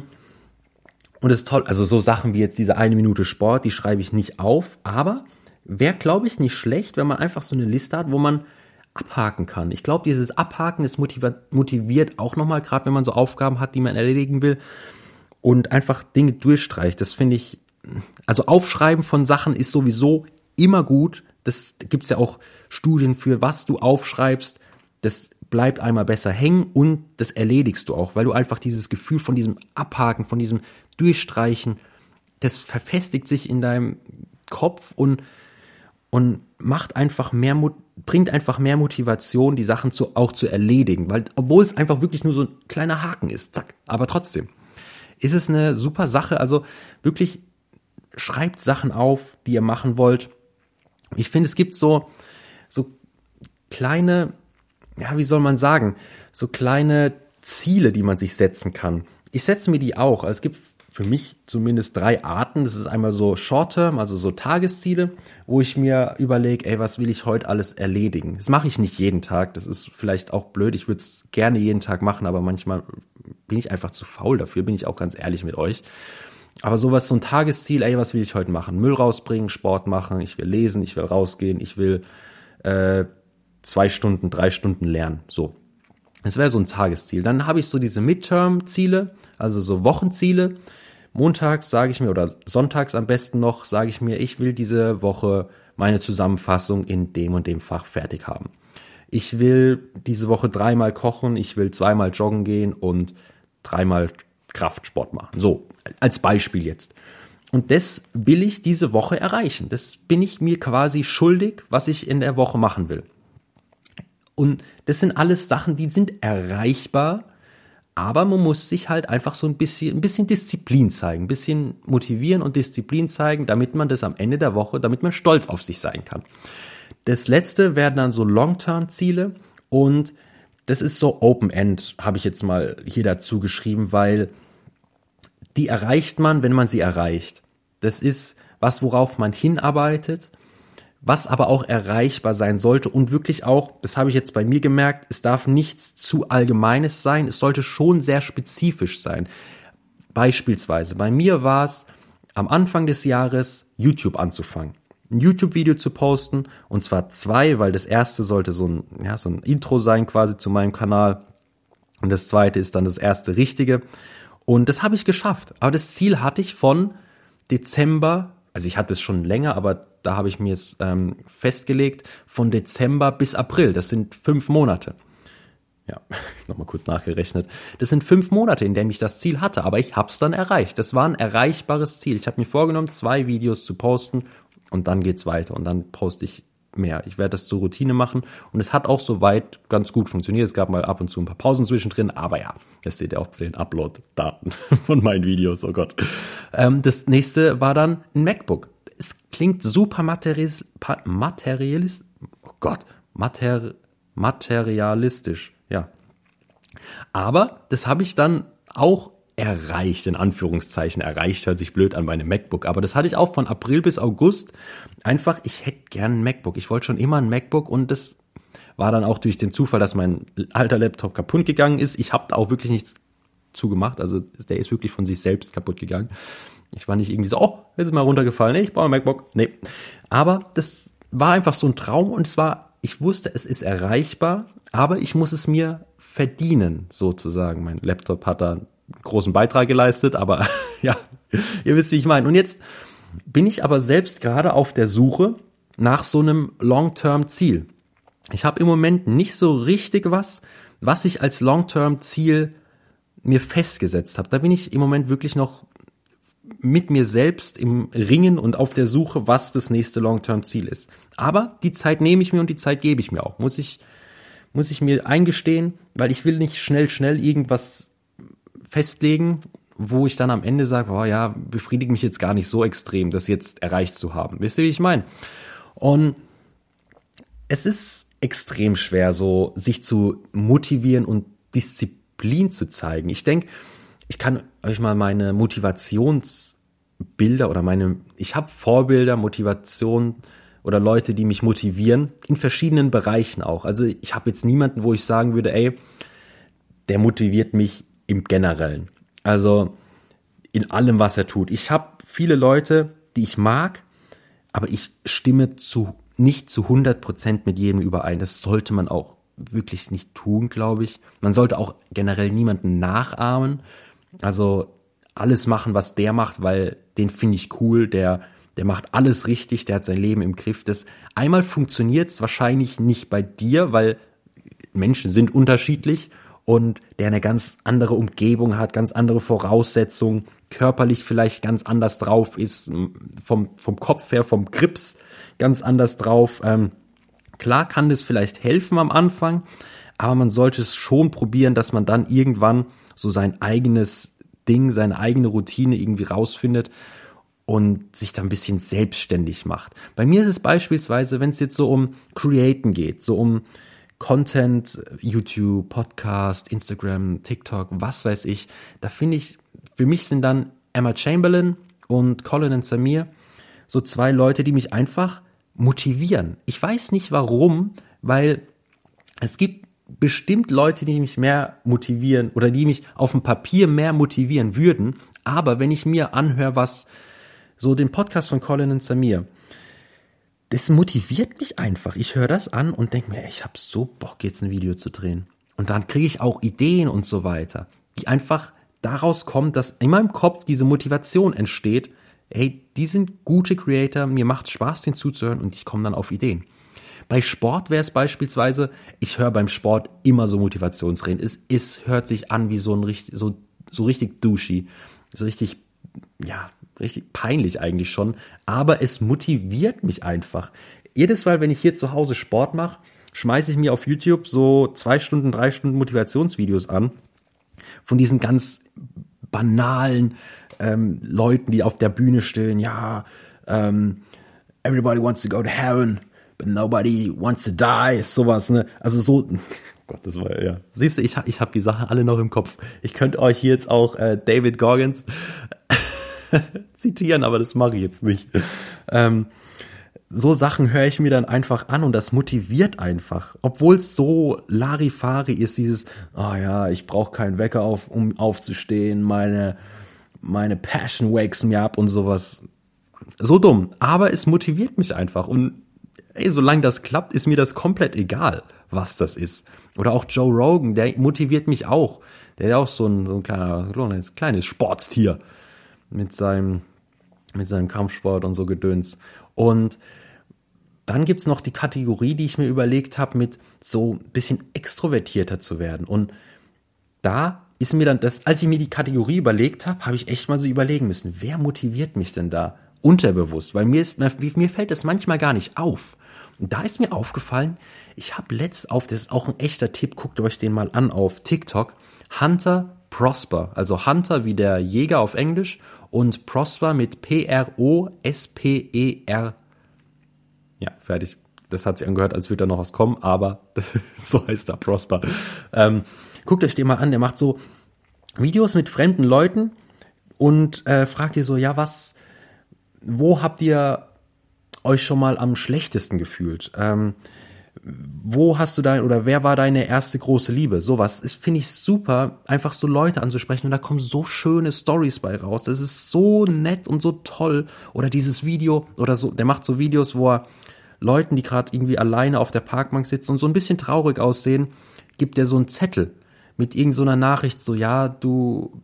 Und es ist toll, also so Sachen wie jetzt diese eine Minute Sport, die schreibe ich nicht auf, aber wäre, glaube ich, nicht schlecht, wenn man einfach so eine Liste hat, wo man abhaken kann. Ich glaube, dieses Abhaken ist motiviert, auch nochmal, gerade wenn man so Aufgaben hat, die man erledigen will und einfach Dinge durchstreicht. Das finde ich, also Aufschreiben von Sachen ist sowieso immer gut, das gibt's ja auch Studien für, was du aufschreibst, das bleibt einmal besser hängen und das erledigst du auch, weil du einfach dieses Gefühl von diesem Abhaken, von diesem Durchstreichen, das verfestigt sich in deinem Kopf und, und macht einfach mehr, bringt einfach mehr Motivation, die Sachen zu, auch zu erledigen, weil, obwohl es einfach wirklich nur so ein kleiner Haken ist, zack, aber trotzdem ist es eine super Sache, also wirklich schreibt Sachen auf, die ihr machen wollt. Ich finde, es gibt so, so kleine, ja, wie soll man sagen, so kleine Ziele, die man sich setzen kann. Ich setze mir die auch. Es gibt für mich zumindest drei Arten. Das ist einmal so Short-Term, also so Tagesziele, wo ich mir überlege, ey, was will ich heute alles erledigen? Das mache ich nicht jeden Tag. Das ist vielleicht auch blöd. Ich würde es gerne jeden Tag machen, aber manchmal bin ich einfach zu faul dafür, bin ich auch ganz ehrlich mit euch. Aber sowas, so ein Tagesziel, ey, was will ich heute machen? Müll rausbringen, Sport machen, ich will lesen, ich will rausgehen, ich will äh, zwei Stunden, drei Stunden lernen. So. Das wäre so ein Tagesziel. Dann habe ich so diese Midterm-Ziele, also so Wochenziele montags sage ich mir oder sonntags am besten noch, sage ich mir, ich will diese Woche meine Zusammenfassung in dem und dem Fach fertig haben. Ich will diese Woche dreimal kochen, ich will zweimal joggen gehen und dreimal Kraftsport machen. So, als Beispiel jetzt. Und das will ich diese Woche erreichen. Das bin ich mir quasi schuldig, was ich in der Woche machen will. Und das sind alles Sachen, die sind erreichbar aber man muss sich halt einfach so ein bisschen, ein bisschen Disziplin zeigen, ein bisschen motivieren und Disziplin zeigen, damit man das am Ende der Woche, damit man stolz auf sich sein kann. Das letzte werden dann so Long-Term-Ziele und das ist so Open-End, habe ich jetzt mal hier dazu geschrieben, weil die erreicht man, wenn man sie erreicht. Das ist was, worauf man hinarbeitet was aber auch erreichbar sein sollte und wirklich auch, das habe ich jetzt bei mir gemerkt, es darf nichts zu allgemeines sein, es sollte schon sehr spezifisch sein. Beispielsweise, bei mir war es am Anfang des Jahres YouTube anzufangen, ein YouTube-Video zu posten und zwar zwei, weil das erste sollte so ein, ja, so ein Intro sein quasi zu meinem Kanal und das zweite ist dann das erste richtige und das habe ich geschafft. Aber das Ziel hatte ich von Dezember, also ich hatte es schon länger, aber da habe ich mir es ähm, festgelegt, von Dezember bis April. Das sind fünf Monate. Ja, [laughs] nochmal kurz nachgerechnet. Das sind fünf Monate, in denen ich das Ziel hatte, aber ich habe es dann erreicht. Das war ein erreichbares Ziel. Ich habe mir vorgenommen, zwei Videos zu posten und dann geht's weiter und dann poste ich mehr. Ich werde das zur Routine machen und es hat auch soweit ganz gut funktioniert. Es gab mal ab und zu ein paar Pausen zwischendrin, aber ja, das seht ihr auch für den Upload-Daten [laughs] von meinen Videos, oh Gott. Ähm, das nächste war dann ein MacBook es klingt super materialis, materialis oh Gott, mater, materialistisch, ja. Aber das habe ich dann auch erreicht, in Anführungszeichen erreicht, hört sich blöd an meine MacBook, aber das hatte ich auch von April bis August. Einfach, ich hätte gern ein MacBook. Ich wollte schon immer ein MacBook und das war dann auch durch den Zufall, dass mein alter Laptop kaputt gegangen ist. Ich habe da auch wirklich nichts zugemacht, also der ist wirklich von sich selbst kaputt gegangen. Ich war nicht irgendwie so, oh, jetzt ist mal runtergefallen, nee, ich brauche ein MacBook. Nee. Aber das war einfach so ein Traum und es war, ich wusste, es ist erreichbar, aber ich muss es mir verdienen, sozusagen. Mein Laptop hat da großen Beitrag geleistet, aber [laughs] ja, ihr wisst, wie ich meine. Und jetzt bin ich aber selbst gerade auf der Suche nach so einem Long-Term-Ziel. Ich habe im Moment nicht so richtig was, was ich als Long-Term-Ziel mir festgesetzt habe. Da bin ich im Moment wirklich noch mit mir selbst im Ringen und auf der Suche, was das nächste Long-Term-Ziel ist. Aber die Zeit nehme ich mir und die Zeit gebe ich mir auch. Muss ich, muss ich mir eingestehen, weil ich will nicht schnell, schnell irgendwas festlegen, wo ich dann am Ende sage, oh ja, befriedigt mich jetzt gar nicht so extrem, das jetzt erreicht zu haben. Wisst ihr, wie ich meine? Und es ist extrem schwer, so sich zu motivieren und Disziplin zu zeigen. Ich denke, ich kann euch mal meine Motivationsbilder oder meine, ich habe Vorbilder, Motivation oder Leute, die mich motivieren, in verschiedenen Bereichen auch. Also ich habe jetzt niemanden, wo ich sagen würde, ey, der motiviert mich im Generellen. Also in allem, was er tut. Ich habe viele Leute, die ich mag, aber ich stimme zu nicht zu 100 Prozent mit jedem überein. Das sollte man auch wirklich nicht tun, glaube ich. Man sollte auch generell niemanden nachahmen. Also alles machen, was der macht, weil den finde ich cool, der, der macht alles richtig, der hat sein Leben im Griff. Das einmal funktioniert es wahrscheinlich nicht bei dir, weil Menschen sind unterschiedlich und der eine ganz andere Umgebung hat, ganz andere Voraussetzungen, körperlich vielleicht ganz anders drauf ist, vom, vom Kopf her, vom Grips ganz anders drauf. Ähm, klar kann das vielleicht helfen am Anfang, aber man sollte es schon probieren, dass man dann irgendwann so sein eigenes Ding, seine eigene Routine irgendwie rausfindet und sich da ein bisschen selbstständig macht. Bei mir ist es beispielsweise, wenn es jetzt so um Createn geht, so um Content, YouTube, Podcast, Instagram, TikTok, was weiß ich, da finde ich, für mich sind dann Emma Chamberlain und Colin und Samir so zwei Leute, die mich einfach motivieren. Ich weiß nicht warum, weil es gibt bestimmt Leute, die mich mehr motivieren oder die mich auf dem Papier mehr motivieren würden. Aber wenn ich mir anhöre, was so den Podcast von Colin und Samir, das motiviert mich einfach. Ich höre das an und denke mir, ich habe so Bock, jetzt ein Video zu drehen. Und dann kriege ich auch Ideen und so weiter, die einfach daraus kommen, dass in meinem Kopf diese Motivation entsteht. Hey, die sind gute Creator, mir macht Spaß, denen zuzuhören und ich komme dann auf Ideen. Bei Sport wäre es beispielsweise, ich höre beim Sport immer so Motivationsreden. Es, es hört sich an wie so ein richtig, so, so richtig douchey, so richtig, ja, richtig peinlich eigentlich schon. Aber es motiviert mich einfach. Jedes Mal, wenn ich hier zu Hause Sport mache, schmeiße ich mir auf YouTube so zwei Stunden, drei Stunden Motivationsvideos an. Von diesen ganz banalen ähm, Leuten, die auf der Bühne stehen. Ja, ähm, everybody wants to go to heaven but nobody wants to die, sowas, ne? Also so, [laughs] Gott, das war ja. Siehst du, ich, ich habe die Sache alle noch im Kopf. Ich könnte euch hier jetzt auch äh, David Goggins [laughs] zitieren, aber das mache ich jetzt nicht. Ähm, so Sachen höre ich mir dann einfach an und das motiviert einfach. Obwohl es so Larifari ist, dieses, oh ja, ich brauche keinen Wecker auf, um aufzustehen, meine, meine Passion wakes mir ab und sowas. So dumm. Aber es motiviert mich einfach und ey, solange das klappt, ist mir das komplett egal, was das ist. Oder auch Joe Rogan, der motiviert mich auch. Der ist auch so ein, so ein kleiner, kleines Sportstier mit seinem, mit seinem Kampfsport und so Gedöns. Und dann gibt's noch die Kategorie, die ich mir überlegt habe, mit so ein bisschen extrovertierter zu werden. Und da ist mir dann das, als ich mir die Kategorie überlegt habe, habe ich echt mal so überlegen müssen, wer motiviert mich denn da unterbewusst? Weil mir ist, mir fällt das manchmal gar nicht auf. Und da ist mir aufgefallen, ich habe letzt auf, das ist auch ein echter Tipp, guckt euch den mal an auf TikTok, Hunter Prosper, also Hunter wie der Jäger auf Englisch und Prosper mit P-R-O-S-P-E-R. Ja, fertig. Das hat sich angehört, als würde da noch was kommen, aber [laughs] so heißt er, Prosper. Ähm, guckt euch den mal an, der macht so Videos mit fremden Leuten und äh, fragt ihr so, ja, was, wo habt ihr euch schon mal am schlechtesten gefühlt? Ähm, wo hast du dein oder wer war deine erste große Liebe? Sowas finde ich super, einfach so Leute anzusprechen und da kommen so schöne Stories bei raus. Das ist so nett und so toll. Oder dieses Video oder so, der macht so Videos, wo er Leuten, die gerade irgendwie alleine auf der Parkbank sitzen und so ein bisschen traurig aussehen, gibt er so einen Zettel mit irgendeiner so Nachricht, so ja, du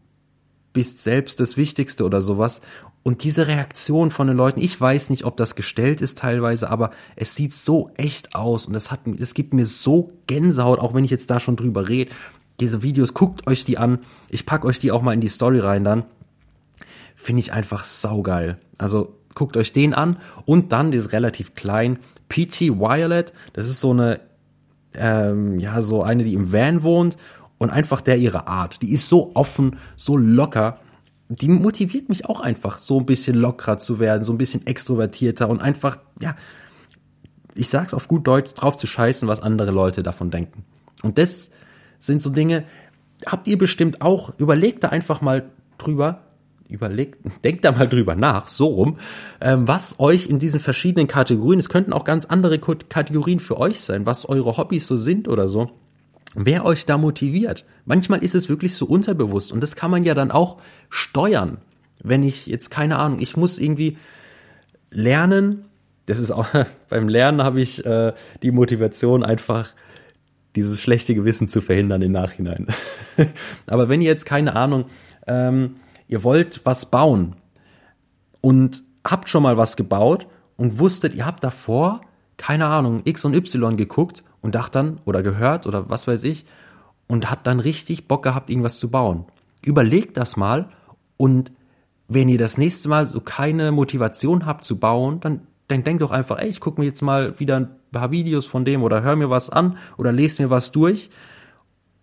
bist selbst das Wichtigste oder sowas. Und diese Reaktion von den Leuten, ich weiß nicht, ob das gestellt ist teilweise, aber es sieht so echt aus und es hat, es gibt mir so Gänsehaut, auch wenn ich jetzt da schon drüber rede. Diese Videos, guckt euch die an. Ich pack euch die auch mal in die Story rein dann. Finde ich einfach saugeil. Also guckt euch den an und dann, ist relativ klein, Peachy Violet. Das ist so eine, ähm, ja, so eine, die im Van wohnt und einfach der ihre Art. Die ist so offen, so locker die motiviert mich auch einfach, so ein bisschen lockerer zu werden, so ein bisschen extrovertierter und einfach, ja, ich sag's auf gut Deutsch, drauf zu scheißen, was andere Leute davon denken. Und das sind so Dinge, habt ihr bestimmt auch, überlegt da einfach mal drüber, überlegt, [laughs] denkt da mal drüber nach, so rum, ähm, was euch in diesen verschiedenen Kategorien, es könnten auch ganz andere Kategorien für euch sein, was eure Hobbys so sind oder so, wer euch da motiviert. Manchmal ist es wirklich so unterbewusst und das kann man ja dann auch steuern. Wenn ich jetzt keine Ahnung, ich muss irgendwie lernen, das ist auch [laughs] beim Lernen habe ich äh, die Motivation einfach dieses schlechte Gewissen zu verhindern im Nachhinein. [laughs] Aber wenn ihr jetzt keine Ahnung, ähm, ihr wollt was bauen und habt schon mal was gebaut und wusstet, ihr habt davor keine Ahnung X und Y geguckt und dachte dann, oder gehört oder was weiß ich, und hat dann richtig Bock gehabt, irgendwas zu bauen. Überlegt das mal und wenn ihr das nächste Mal so keine Motivation habt zu bauen, dann, dann denkt doch einfach, ey, ich gucke mir jetzt mal wieder ein paar Videos von dem oder hör mir was an oder lese mir was durch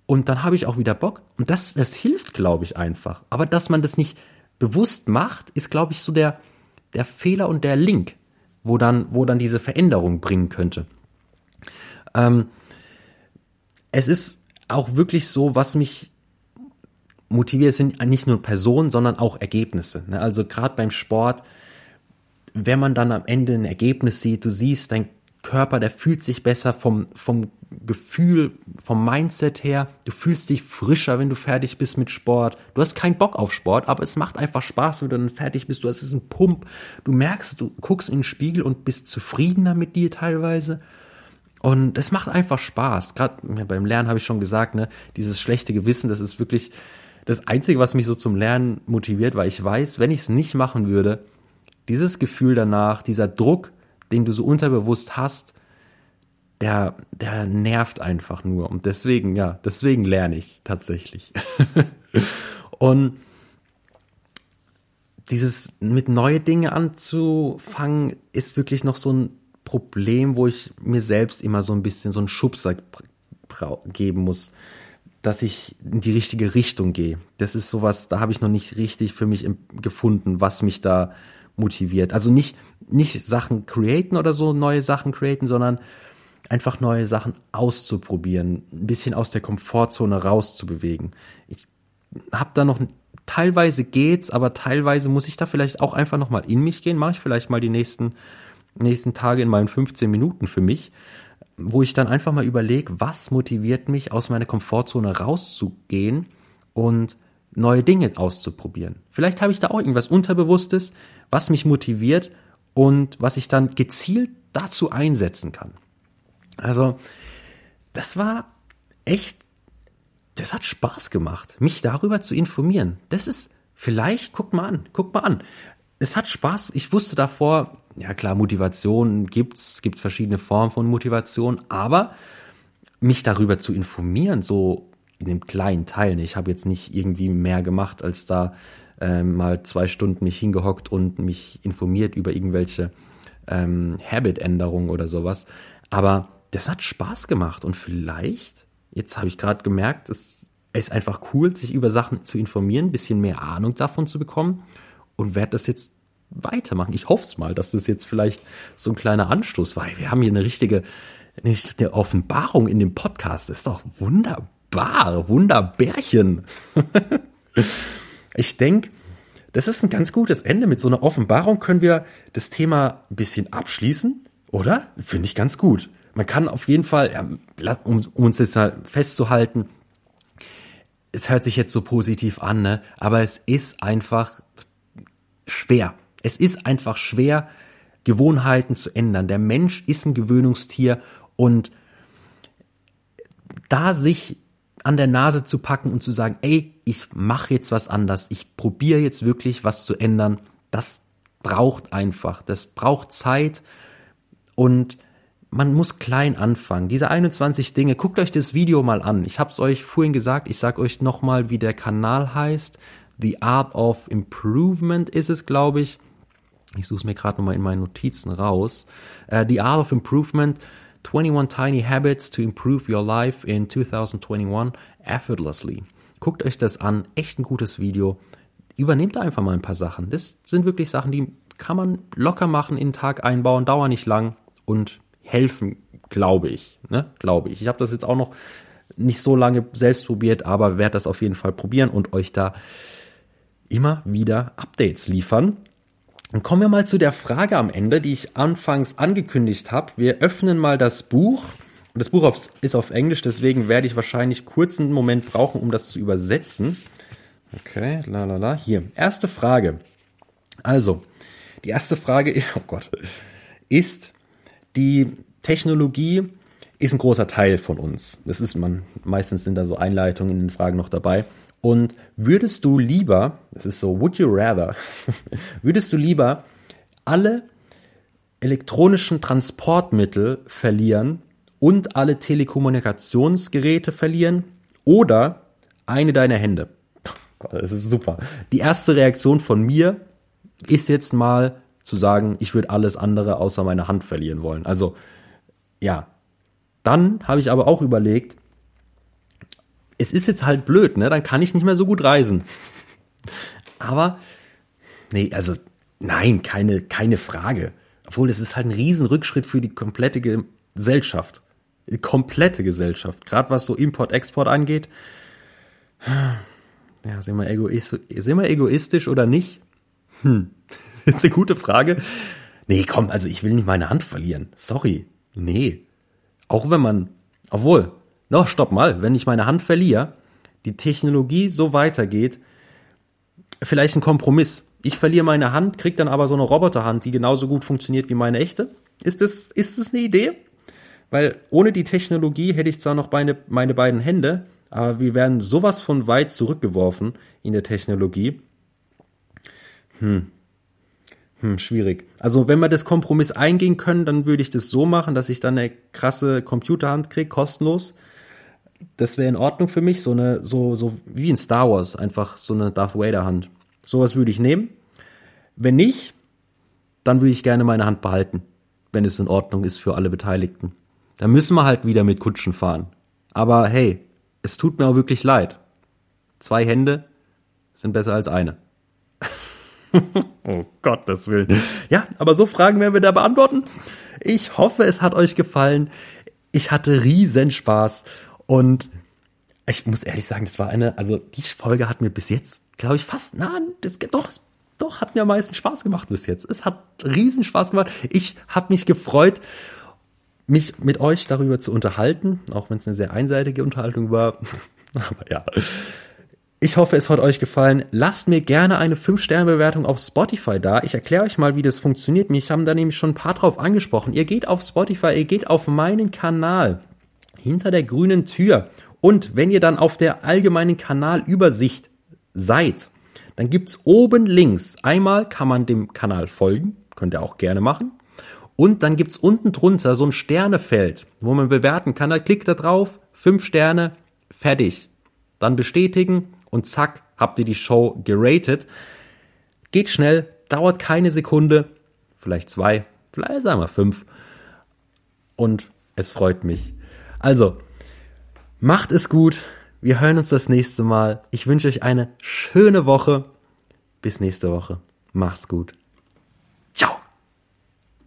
und dann habe ich auch wieder Bock. Und das, das hilft, glaube ich, einfach. Aber dass man das nicht bewusst macht, ist, glaube ich, so der, der Fehler und der Link, wo dann, wo dann diese Veränderung bringen könnte. Ähm, es ist auch wirklich so, was mich motiviert, sind nicht nur Personen, sondern auch Ergebnisse. Ne? Also gerade beim Sport, wenn man dann am Ende ein Ergebnis sieht, du siehst, dein Körper, der fühlt sich besser vom, vom Gefühl, vom Mindset her. Du fühlst dich frischer, wenn du fertig bist mit Sport. Du hast keinen Bock auf Sport, aber es macht einfach Spaß, wenn du dann fertig bist. Du hast diesen Pump. Du merkst, du guckst in den Spiegel und bist zufriedener mit dir teilweise. Und es macht einfach Spaß. Gerade beim Lernen habe ich schon gesagt, ne, dieses schlechte Gewissen, das ist wirklich das Einzige, was mich so zum Lernen motiviert, weil ich weiß, wenn ich es nicht machen würde, dieses Gefühl danach, dieser Druck, den du so unterbewusst hast, der, der nervt einfach nur. Und deswegen, ja, deswegen lerne ich tatsächlich. [laughs] und dieses mit neue Dinge anzufangen, ist wirklich noch so ein Problem, wo ich mir selbst immer so ein bisschen so einen Schubser geben muss, dass ich in die richtige Richtung gehe. Das ist sowas, da habe ich noch nicht richtig für mich gefunden, was mich da motiviert. Also nicht, nicht Sachen createn oder so, neue Sachen createn, sondern einfach neue Sachen auszuprobieren, ein bisschen aus der Komfortzone rauszubewegen. Ich habe da noch teilweise geht's, aber teilweise muss ich da vielleicht auch einfach noch mal in mich gehen. Mache ich vielleicht mal die nächsten nächsten Tage in meinen 15 Minuten für mich, wo ich dann einfach mal überlege, was motiviert mich aus meiner Komfortzone rauszugehen und neue Dinge auszuprobieren. Vielleicht habe ich da auch irgendwas Unterbewusstes, was mich motiviert und was ich dann gezielt dazu einsetzen kann. Also, das war echt, das hat Spaß gemacht, mich darüber zu informieren. Das ist vielleicht, guck mal an, guck mal an. Es hat Spaß. Ich wusste davor, ja klar, Motivation gibt's, es gibt verschiedene Formen von Motivation, aber mich darüber zu informieren, so in dem kleinen Teil, ich habe jetzt nicht irgendwie mehr gemacht, als da äh, mal zwei Stunden mich hingehockt und mich informiert über irgendwelche ähm, Habit-Änderungen oder sowas. Aber das hat Spaß gemacht und vielleicht, jetzt habe ich gerade gemerkt, es ist einfach cool, sich über Sachen zu informieren, ein bisschen mehr Ahnung davon zu bekommen und werde das jetzt weitermachen. Ich hoffe es mal, dass das jetzt vielleicht so ein kleiner Anstoß war. Wir haben hier eine richtige eine Offenbarung in dem Podcast. Das ist doch wunderbar, wunderbärchen. [laughs] ich denke, das ist ein ganz gutes Ende. Mit so einer Offenbarung können wir das Thema ein bisschen abschließen, oder? Finde ich ganz gut man kann auf jeden Fall, um, um uns jetzt halt festzuhalten, es hört sich jetzt so positiv an, ne? aber es ist einfach schwer. Es ist einfach schwer, Gewohnheiten zu ändern. Der Mensch ist ein Gewöhnungstier und da sich an der Nase zu packen und zu sagen, ey, ich mache jetzt was anders, ich probiere jetzt wirklich was zu ändern, das braucht einfach, das braucht Zeit und man muss klein anfangen. Diese 21 Dinge, guckt euch das Video mal an. Ich habe es euch vorhin gesagt, ich sage euch nochmal, wie der Kanal heißt. The Art of Improvement ist es, glaube ich. Ich suche es mir gerade nochmal in meinen Notizen raus. Uh, The Art of Improvement, 21 Tiny Habits to Improve Your Life in 2021 Effortlessly. Guckt euch das an, echt ein gutes Video. Übernehmt einfach mal ein paar Sachen. Das sind wirklich Sachen, die kann man locker machen, in den Tag einbauen, dauern nicht lang und helfen, glaube ich. Ne? Glaube ich. Ich habe das jetzt auch noch nicht so lange selbst probiert, aber werde das auf jeden Fall probieren und euch da immer wieder Updates liefern. Und kommen wir mal zu der Frage am Ende, die ich anfangs angekündigt habe. Wir öffnen mal das Buch. Das Buch ist auf Englisch, deswegen werde ich wahrscheinlich kurz einen Moment brauchen, um das zu übersetzen. Okay, la la la. Hier, erste Frage. Also, die erste Frage, oh Gott, ist, die Technologie ist ein großer Teil von uns. Das ist man, meistens sind da so Einleitungen in den Fragen noch dabei. Und würdest du lieber, das ist so, would you rather, [laughs] würdest du lieber alle elektronischen Transportmittel verlieren und alle Telekommunikationsgeräte verlieren oder eine deiner Hände. Das ist super. Die erste Reaktion von mir ist jetzt mal zu sagen, ich würde alles andere außer meine Hand verlieren wollen. Also ja, dann habe ich aber auch überlegt, es ist jetzt halt blöd, ne? Dann kann ich nicht mehr so gut reisen. Aber nee, also nein, keine keine Frage. Obwohl es ist halt ein Riesenrückschritt für die komplette Gesellschaft. Die komplette Gesellschaft. Gerade was so Import-Export angeht. Ja, sind wir, egoistisch, sind wir egoistisch oder nicht? Hm, [laughs] ist eine gute Frage. Nee, komm, also ich will nicht meine Hand verlieren. Sorry. Nee. Auch wenn man, obwohl, noch, stopp mal, wenn ich meine Hand verliere, die Technologie so weitergeht, vielleicht ein Kompromiss. Ich verliere meine Hand, krieg dann aber so eine Roboterhand, die genauso gut funktioniert wie meine echte. Ist das, ist das eine Idee? Weil ohne die Technologie hätte ich zwar noch meine, meine beiden Hände, aber wir werden sowas von weit zurückgeworfen in der Technologie. Hm. Hm, schwierig. Also wenn wir das Kompromiss eingehen können, dann würde ich das so machen, dass ich dann eine krasse Computerhand kriege, kostenlos. Das wäre in Ordnung für mich, so eine, so, so wie in Star Wars, einfach so eine Darth Vader Hand. Sowas würde ich nehmen. Wenn nicht, dann würde ich gerne meine Hand behalten, wenn es in Ordnung ist für alle Beteiligten. Dann müssen wir halt wieder mit Kutschen fahren. Aber hey, es tut mir auch wirklich leid. Zwei Hände sind besser als eine. [laughs] oh Gottes Willen. Ja, aber so Fragen werden wir da beantworten. Ich hoffe, es hat euch gefallen. Ich hatte riesen Spaß und ich muss ehrlich sagen, das war eine, also die Folge hat mir bis jetzt, glaube ich, fast, na, das, doch, doch, hat mir am meisten Spaß gemacht bis jetzt. Es hat riesen Spaß gemacht. Ich habe mich gefreut, mich mit euch darüber zu unterhalten, auch wenn es eine sehr einseitige Unterhaltung war. [laughs] Aber ja. Ich hoffe, es hat euch gefallen. Lasst mir gerne eine 5-Sterne-Bewertung auf Spotify da. Ich erkläre euch mal, wie das funktioniert. Mich haben da nämlich schon ein paar drauf angesprochen. Ihr geht auf Spotify, ihr geht auf meinen Kanal hinter der grünen Tür. Und wenn ihr dann auf der allgemeinen Kanalübersicht seid, dann gibt's oben links einmal kann man dem Kanal folgen, könnt ihr auch gerne machen. Und dann gibt's unten drunter so ein Sternefeld, wo man bewerten kann. Da klickt da drauf, fünf Sterne, fertig. Dann bestätigen und zack, habt ihr die Show geratet. Geht schnell, dauert keine Sekunde, vielleicht zwei, vielleicht sagen wir fünf. Und es freut mich. Also, macht es gut. Wir hören uns das nächste Mal. Ich wünsche euch eine schöne Woche. Bis nächste Woche. Macht's gut.